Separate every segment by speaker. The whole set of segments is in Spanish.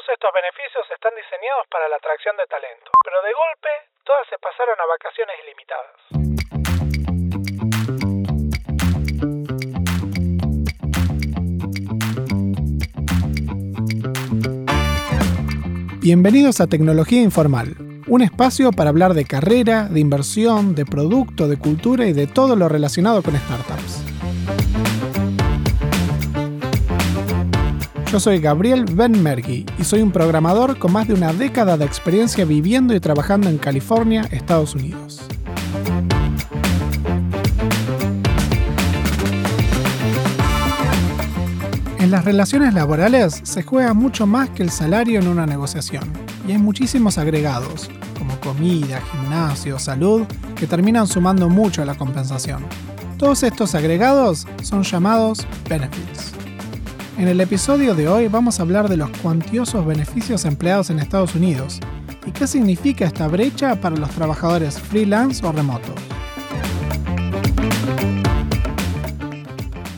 Speaker 1: Todos estos beneficios están diseñados para la atracción de talento, pero de golpe todas se pasaron a vacaciones ilimitadas. Bienvenidos a Tecnología Informal, un espacio para hablar de carrera, de inversión, de producto, de cultura y de todo lo relacionado con startups. Yo soy Gabriel Benmergui y soy un programador con más de una década de experiencia viviendo y trabajando en California, Estados Unidos. En las relaciones laborales se juega mucho más que el salario en una negociación y hay muchísimos agregados, como comida, gimnasio, salud, que terminan sumando mucho a la compensación. Todos estos agregados son llamados benefits. En el episodio de hoy vamos a hablar de los cuantiosos beneficios empleados en Estados Unidos y qué significa esta brecha para los trabajadores freelance o remotos.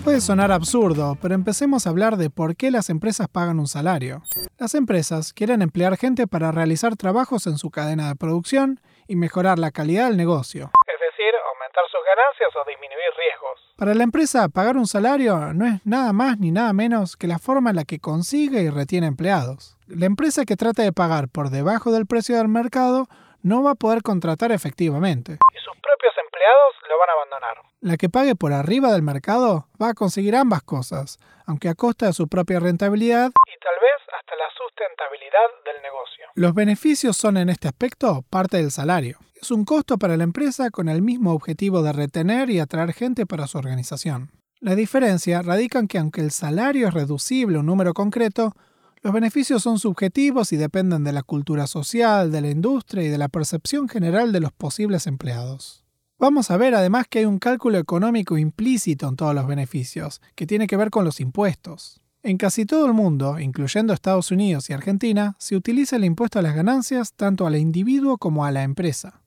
Speaker 1: Puede sonar absurdo, pero empecemos a hablar de por qué las empresas pagan un salario. Las empresas quieren emplear gente para realizar trabajos en su cadena de producción y mejorar la calidad del negocio. Es decir, aumentar sus ganancias o disminuir riesgos. Para la empresa, pagar un salario no es nada más ni nada menos que la forma en la que consigue y retiene empleados. La empresa que trata de pagar por debajo del precio del mercado no va a poder contratar efectivamente. Y sus propios empleados lo van a abandonar. La que pague por arriba del mercado va a conseguir ambas cosas, aunque a costa de su propia rentabilidad y tal vez hasta la sustentabilidad del negocio. Los beneficios son en este aspecto parte del salario. Es un costo para la empresa con el mismo objetivo de retener y atraer gente para su organización. La diferencia radica en que aunque el salario es reducible a un número concreto, los beneficios son subjetivos y dependen de la cultura social, de la industria y de la percepción general de los posibles empleados. Vamos a ver además que hay un cálculo económico implícito en todos los beneficios, que tiene que ver con los impuestos. En casi todo el mundo, incluyendo Estados Unidos y Argentina, se utiliza el impuesto a las ganancias tanto al individuo como a la empresa.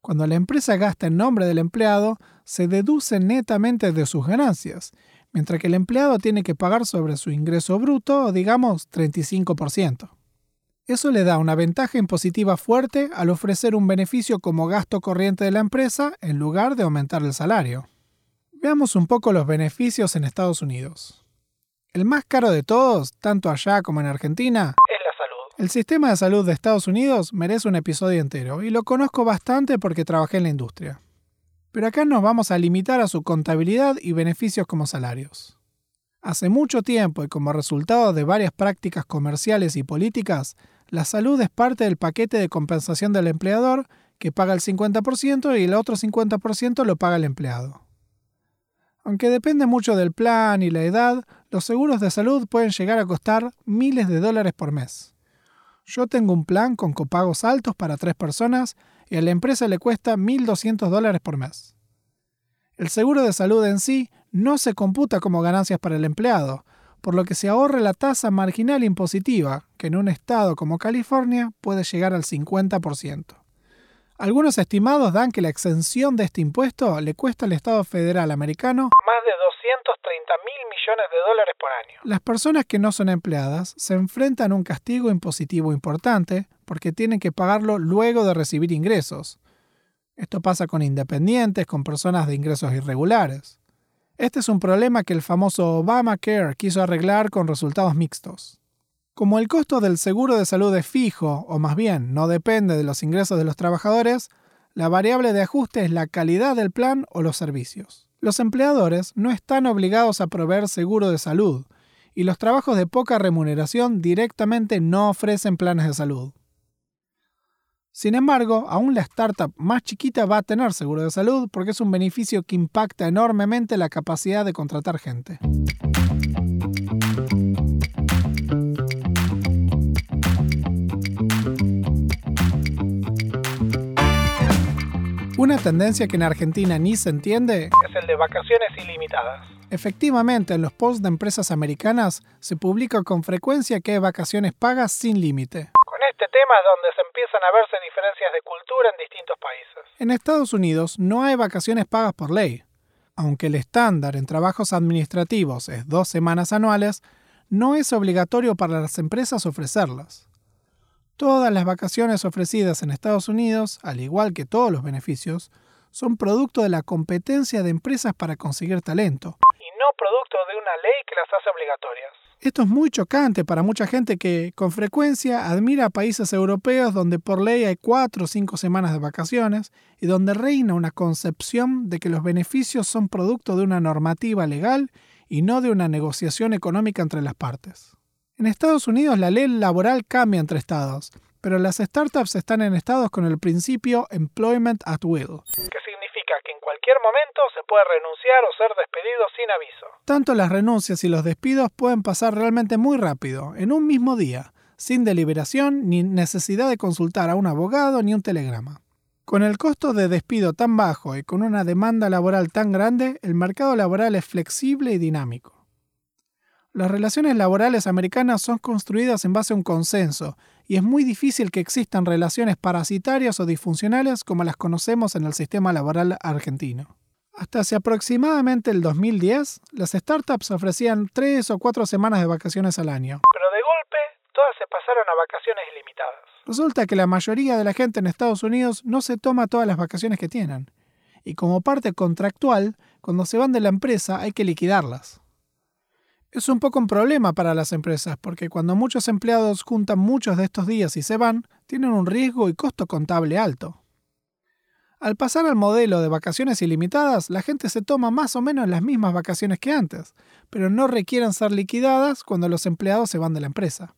Speaker 1: Cuando la empresa gasta en nombre del empleado, se deduce netamente de sus ganancias, mientras que el empleado tiene que pagar sobre su ingreso bruto, digamos, 35%. Eso le da una ventaja impositiva fuerte al ofrecer un beneficio como gasto corriente de la empresa en lugar de aumentar el salario. Veamos un poco los beneficios en Estados Unidos. El más caro de todos, tanto allá como en Argentina. El sistema de salud de Estados Unidos merece un episodio entero y lo conozco bastante porque trabajé en la industria pero acá nos vamos a limitar a su contabilidad y beneficios como salarios. Hace mucho tiempo y como resultado de varias prácticas comerciales y políticas, la salud es parte del paquete de compensación del empleador que paga el 50% y el otro 50% lo paga el empleado. Aunque depende mucho del plan y la edad, los seguros de salud pueden llegar a costar miles de dólares por mes. Yo tengo un plan con copagos altos para tres personas y a la empresa le cuesta 1.200 dólares por mes. El seguro de salud en sí no se computa como ganancias para el empleado, por lo que se ahorra la tasa marginal impositiva, que en un estado como California puede llegar al 50%. Algunos estimados dan que la exención de este impuesto le cuesta al Estado federal americano más de 230 mil millones de dólares por año. Las personas que no son empleadas se enfrentan a un castigo impositivo importante porque tienen que pagarlo luego de recibir ingresos. Esto pasa con independientes, con personas de ingresos irregulares. Este es un problema que el famoso Obamacare quiso arreglar con resultados mixtos. Como el costo del seguro de salud es fijo, o más bien no depende de los ingresos de los trabajadores, la variable de ajuste es la calidad del plan o los servicios. Los empleadores no están obligados a proveer seguro de salud, y los trabajos de poca remuneración directamente no ofrecen planes de salud. Sin embargo, aún la startup más chiquita va a tener seguro de salud porque es un beneficio que impacta enormemente la capacidad de contratar gente. Una tendencia que en Argentina ni se entiende es el de vacaciones ilimitadas. Efectivamente, en los posts de empresas americanas se publica con frecuencia que hay vacaciones pagas sin límite este tema es donde se empiezan a verse diferencias de cultura en distintos países. En Estados Unidos no hay vacaciones pagas por ley. Aunque el estándar en trabajos administrativos es dos semanas anuales, no es obligatorio para las empresas ofrecerlas. Todas las vacaciones ofrecidas en Estados Unidos, al igual que todos los beneficios, son producto de la competencia de empresas para conseguir talento,
Speaker 2: y no producto de una ley que las hace obligatorias.
Speaker 1: Esto es muy chocante para mucha gente que con frecuencia admira a países europeos donde por ley hay cuatro o cinco semanas de vacaciones y donde reina una concepción de que los beneficios son producto de una normativa legal y no de una negociación económica entre las partes. En Estados Unidos la ley laboral cambia entre estados, pero las startups están en estados con el principio Employment at Will,
Speaker 2: que significa que en cualquier momento se puede renunciar o ser despedido sin aviso.
Speaker 1: Tanto las renuncias y los despidos pueden pasar realmente muy rápido, en un mismo día, sin deliberación ni necesidad de consultar a un abogado ni un telegrama. Con el costo de despido tan bajo y con una demanda laboral tan grande, el mercado laboral es flexible y dinámico. Las relaciones laborales americanas son construidas en base a un consenso, y es muy difícil que existan relaciones parasitarias o disfuncionales como las conocemos en el sistema laboral argentino. Hasta hace aproximadamente el 2010, las startups ofrecían tres o cuatro semanas de vacaciones al año.
Speaker 2: Pero de golpe, todas se pasaron a vacaciones ilimitadas.
Speaker 1: Resulta que la mayoría de la gente en Estados Unidos no se toma todas las vacaciones que tienen. Y como parte contractual, cuando se van de la empresa hay que liquidarlas. Es un poco un problema para las empresas porque cuando muchos empleados juntan muchos de estos días y se van, tienen un riesgo y costo contable alto. Al pasar al modelo de vacaciones ilimitadas, la gente se toma más o menos las mismas vacaciones que antes, pero no requieren ser liquidadas cuando los empleados se van de la empresa.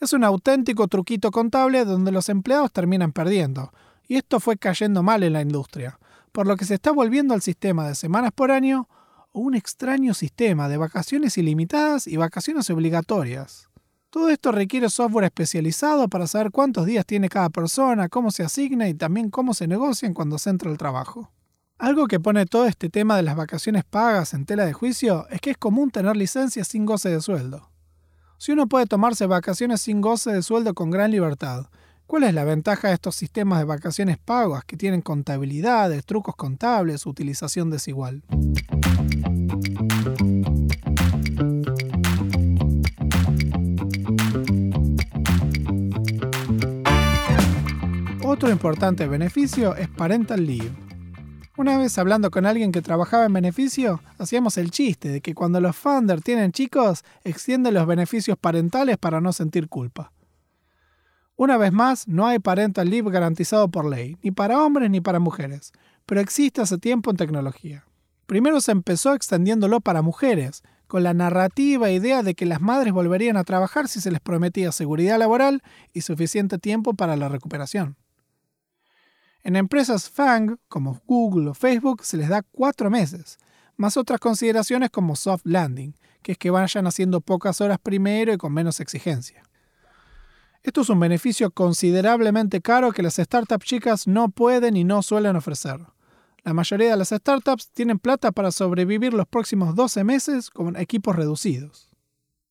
Speaker 1: Es un auténtico truquito contable donde los empleados terminan perdiendo, y esto fue cayendo mal en la industria, por lo que se está volviendo al sistema de semanas por año un extraño sistema de vacaciones ilimitadas y vacaciones obligatorias. Todo esto requiere software especializado para saber cuántos días tiene cada persona, cómo se asigna y también cómo se negocian cuando se entra al trabajo. Algo que pone todo este tema de las vacaciones pagas en tela de juicio es que es común tener licencias sin goce de sueldo. Si uno puede tomarse vacaciones sin goce de sueldo con gran libertad, ¿cuál es la ventaja de estos sistemas de vacaciones pagas que tienen contabilidades, trucos contables, utilización desigual? Otro importante beneficio es Parental Leave. Una vez hablando con alguien que trabajaba en beneficio, hacíamos el chiste de que cuando los founders tienen chicos, extienden los beneficios parentales para no sentir culpa. Una vez más, no hay parental leave garantizado por ley, ni para hombres ni para mujeres, pero existe hace tiempo en tecnología. Primero se empezó extendiéndolo para mujeres, con la narrativa idea de que las madres volverían a trabajar si se les prometía seguridad laboral y suficiente tiempo para la recuperación. En empresas FANG, como Google o Facebook, se les da cuatro meses, más otras consideraciones como soft landing, que es que vayan haciendo pocas horas primero y con menos exigencia. Esto es un beneficio considerablemente caro que las startups chicas no pueden y no suelen ofrecer. La mayoría de las startups tienen plata para sobrevivir los próximos 12 meses con equipos reducidos.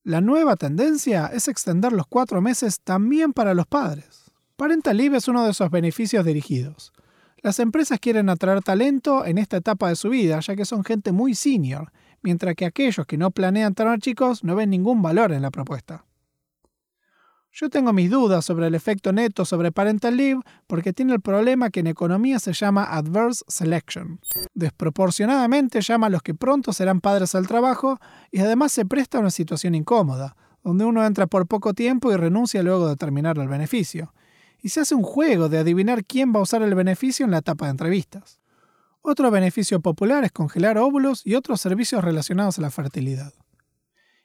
Speaker 1: La nueva tendencia es extender los cuatro meses también para los padres. Parental Leave es uno de esos beneficios dirigidos. Las empresas quieren atraer talento en esta etapa de su vida, ya que son gente muy senior, mientras que aquellos que no planean tener chicos no ven ningún valor en la propuesta. Yo tengo mis dudas sobre el efecto neto sobre Parental Leave porque tiene el problema que en economía se llama adverse selection. Desproporcionadamente llama a los que pronto serán padres al trabajo y además se presta a una situación incómoda, donde uno entra por poco tiempo y renuncia luego de terminar el beneficio y se hace un juego de adivinar quién va a usar el beneficio en la etapa de entrevistas. Otro beneficio popular es congelar óvulos y otros servicios relacionados a la fertilidad.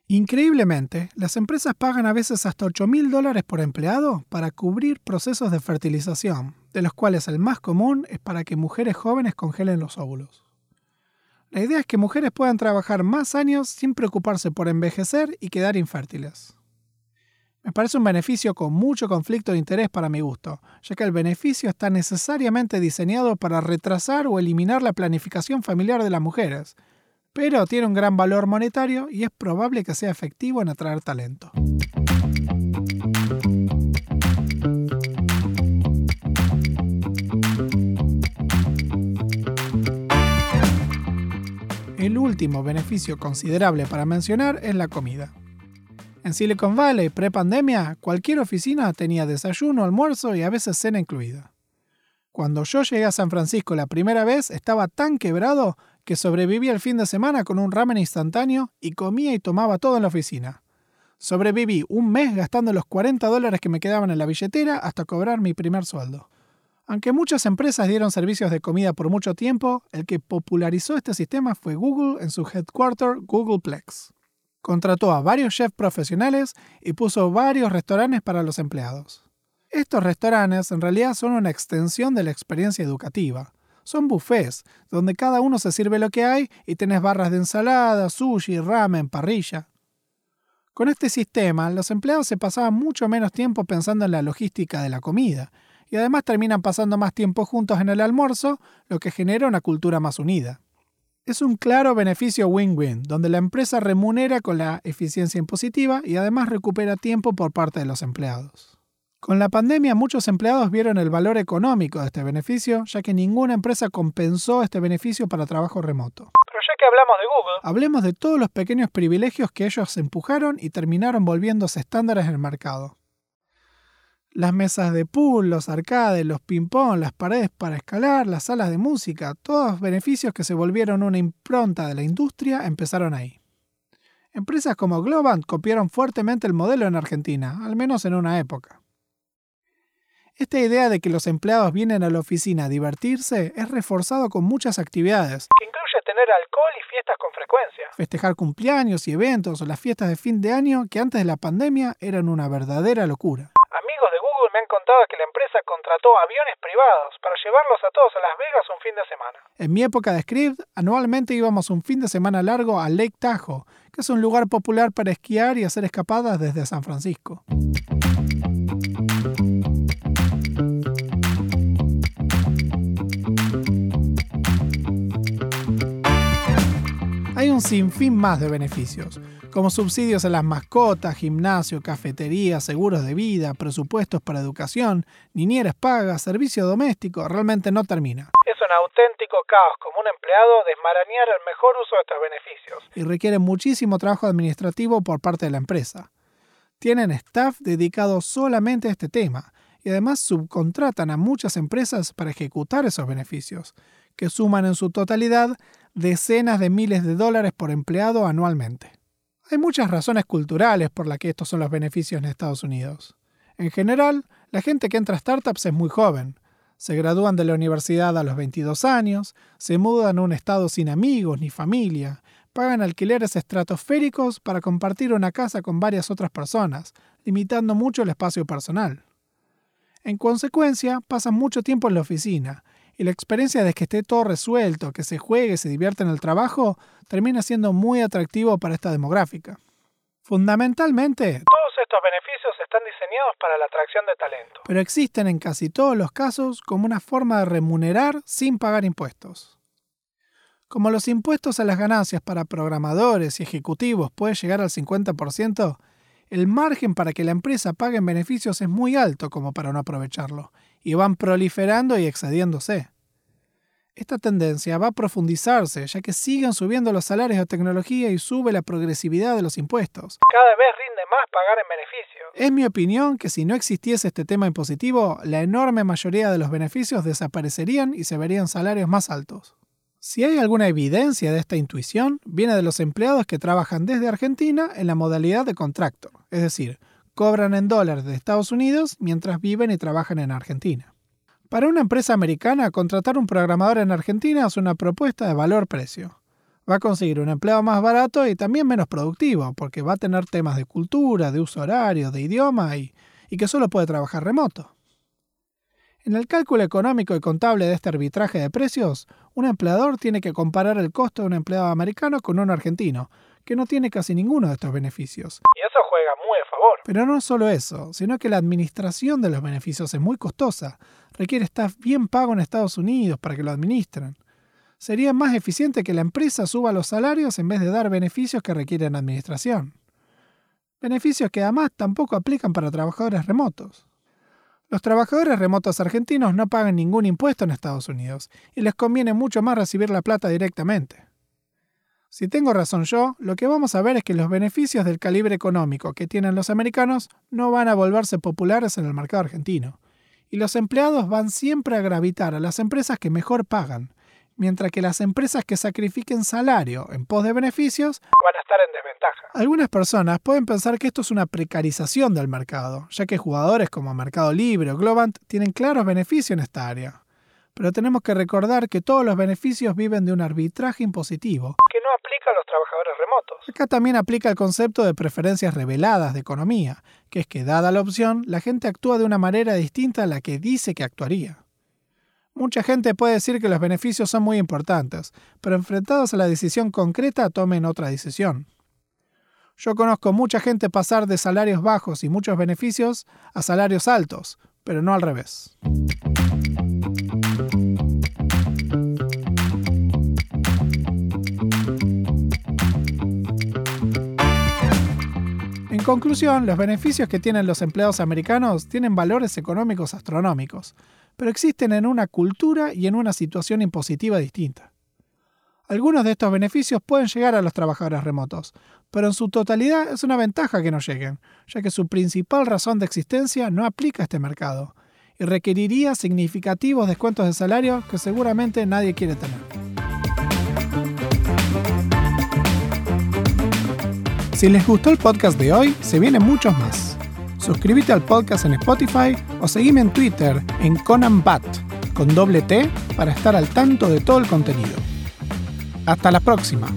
Speaker 1: Increíblemente, las empresas pagan a veces hasta 8 mil dólares por empleado para cubrir procesos de fertilización, de los cuales el más común es para que mujeres jóvenes congelen los óvulos. La idea es que mujeres puedan trabajar más años sin preocuparse por envejecer y quedar infértiles. Me parece un beneficio con mucho conflicto de interés para mi gusto, ya que el beneficio está necesariamente diseñado para retrasar o eliminar la planificación familiar de las mujeres, pero tiene un gran valor monetario y es probable que sea efectivo en atraer talento. El último beneficio considerable para mencionar es la comida. En Silicon Valley, pre-pandemia, cualquier oficina tenía desayuno, almuerzo y a veces cena incluida. Cuando yo llegué a San Francisco la primera vez, estaba tan quebrado que sobreviví el fin de semana con un ramen instantáneo y comía y tomaba todo en la oficina. Sobreviví un mes gastando los 40 dólares que me quedaban en la billetera hasta cobrar mi primer sueldo. Aunque muchas empresas dieron servicios de comida por mucho tiempo, el que popularizó este sistema fue Google en su headquarter Googleplex. Contrató a varios chefs profesionales y puso varios restaurantes para los empleados. Estos restaurantes en realidad son una extensión de la experiencia educativa. Son buffets, donde cada uno se sirve lo que hay y tenés barras de ensalada, sushi, ramen, parrilla. Con este sistema, los empleados se pasaban mucho menos tiempo pensando en la logística de la comida, y además terminan pasando más tiempo juntos en el almuerzo, lo que genera una cultura más unida. Es un claro beneficio win-win, donde la empresa remunera con la eficiencia impositiva y además recupera tiempo por parte de los empleados. Con la pandemia muchos empleados vieron el valor económico de este beneficio, ya que ninguna empresa compensó este beneficio para trabajo remoto.
Speaker 2: Pero ya que hablamos de Google,
Speaker 1: Hablemos de todos los pequeños privilegios que ellos empujaron y terminaron volviéndose estándares en el mercado. Las mesas de pool, los arcades, los ping-pong, las paredes para escalar, las salas de música, todos beneficios que se volvieron una impronta de la industria empezaron ahí. Empresas como Globant copiaron fuertemente el modelo en Argentina, al menos en una época. Esta idea de que los empleados vienen a la oficina a divertirse es reforzado con muchas actividades,
Speaker 2: que incluye tener alcohol y fiestas con frecuencia.
Speaker 1: festejar cumpleaños y eventos o las fiestas de fin de año que antes de la pandemia eran una verdadera locura.
Speaker 2: Amigos de Google me han contado que la empresa contrató aviones privados para llevarlos a todos a Las Vegas un fin de semana.
Speaker 1: En mi época de script, anualmente íbamos un fin de semana largo a Lake Tahoe, que es un lugar popular para esquiar y hacer escapadas desde San Francisco. Un sinfín más de beneficios, como subsidios a las mascotas, gimnasio, cafetería, seguros de vida, presupuestos para educación, niñeras pagas, servicio doméstico, realmente no termina.
Speaker 2: Es un auténtico caos como un empleado desmarañar el mejor uso de estos beneficios.
Speaker 1: y requiere muchísimo trabajo administrativo por parte de la empresa. Tienen staff dedicado solamente a este tema y además subcontratan a muchas empresas para ejecutar esos beneficios, que suman en su totalidad decenas de miles de dólares por empleado anualmente. Hay muchas razones culturales por las que estos son los beneficios en Estados Unidos. En general, la gente que entra a startups es muy joven. Se gradúan de la universidad a los 22 años, se mudan a un estado sin amigos ni familia, pagan alquileres estratosféricos para compartir una casa con varias otras personas, limitando mucho el espacio personal. En consecuencia, pasan mucho tiempo en la oficina, y la experiencia de que esté todo resuelto, que se juegue, se divierta en el trabajo, termina siendo muy atractivo para esta demográfica. Fundamentalmente,
Speaker 2: Todos estos beneficios están diseñados para la atracción de talento.
Speaker 1: pero existen en casi todos los casos como una forma de remunerar sin pagar impuestos. Como los impuestos a las ganancias para programadores y ejecutivos puede llegar al 50%, el margen para que la empresa pague en beneficios es muy alto como para no aprovecharlo, y van proliferando y excediéndose. Esta tendencia va a profundizarse, ya que siguen subiendo los salarios de tecnología y sube la progresividad de los impuestos.
Speaker 2: Cada vez rinde más pagar en beneficios.
Speaker 1: Es mi opinión que si no existiese este tema impositivo, la enorme mayoría de los beneficios desaparecerían y se verían salarios más altos. Si hay alguna evidencia de esta intuición, viene de los empleados que trabajan desde Argentina en la modalidad de contractor, es decir, cobran en dólares de Estados Unidos mientras viven y trabajan en Argentina. Para una empresa americana, contratar un programador en Argentina es una propuesta de valor-precio. Va a conseguir un empleado más barato y también menos productivo, porque va a tener temas de cultura, de uso horario, de idioma y, y que solo puede trabajar remoto. En el cálculo económico y contable de este arbitraje de precios, un empleador tiene que comparar el costo de un empleado americano con un argentino, que no tiene casi ninguno de estos beneficios.
Speaker 2: Y eso juega muy a favor.
Speaker 1: Pero no solo eso, sino que la administración de los beneficios es muy costosa, requiere staff bien pago en Estados Unidos para que lo administren. Sería más eficiente que la empresa suba los salarios en vez de dar beneficios que requieren administración. Beneficios que además tampoco aplican para trabajadores remotos. Los trabajadores remotos argentinos no pagan ningún impuesto en Estados Unidos y les conviene mucho más recibir la plata directamente. Si tengo razón yo, lo que vamos a ver es que los beneficios del calibre económico que tienen los americanos no van a volverse populares en el mercado argentino. Y los empleados van siempre a gravitar a las empresas que mejor pagan, mientras que las empresas que sacrifiquen salario en pos de beneficios
Speaker 2: van a estar en desventaja.
Speaker 1: Algunas personas pueden pensar que esto es una precarización del mercado, ya que jugadores como Mercado Libre o Globant tienen claros beneficios en esta área. Pero tenemos que recordar que todos los beneficios viven de un arbitraje impositivo.
Speaker 2: Aplica a los trabajadores remotos.
Speaker 1: Acá también aplica el concepto de preferencias reveladas de economía, que es que dada la opción, la gente actúa de una manera distinta a la que dice que actuaría. Mucha gente puede decir que los beneficios son muy importantes, pero enfrentados a la decisión concreta tomen otra decisión. Yo conozco mucha gente pasar de salarios bajos y muchos beneficios a salarios altos, pero no al revés. Conclusión, los beneficios que tienen los empleados americanos tienen valores económicos astronómicos, pero existen en una cultura y en una situación impositiva distinta. Algunos de estos beneficios pueden llegar a los trabajadores remotos, pero en su totalidad es una ventaja que no lleguen, ya que su principal razón de existencia no aplica a este mercado y requeriría significativos descuentos de salario que seguramente nadie quiere tener. Si les gustó el podcast de hoy, se vienen muchos más. Suscríbete al podcast en Spotify o seguime en Twitter en Conan Bat con doble T para estar al tanto de todo el contenido. Hasta la próxima.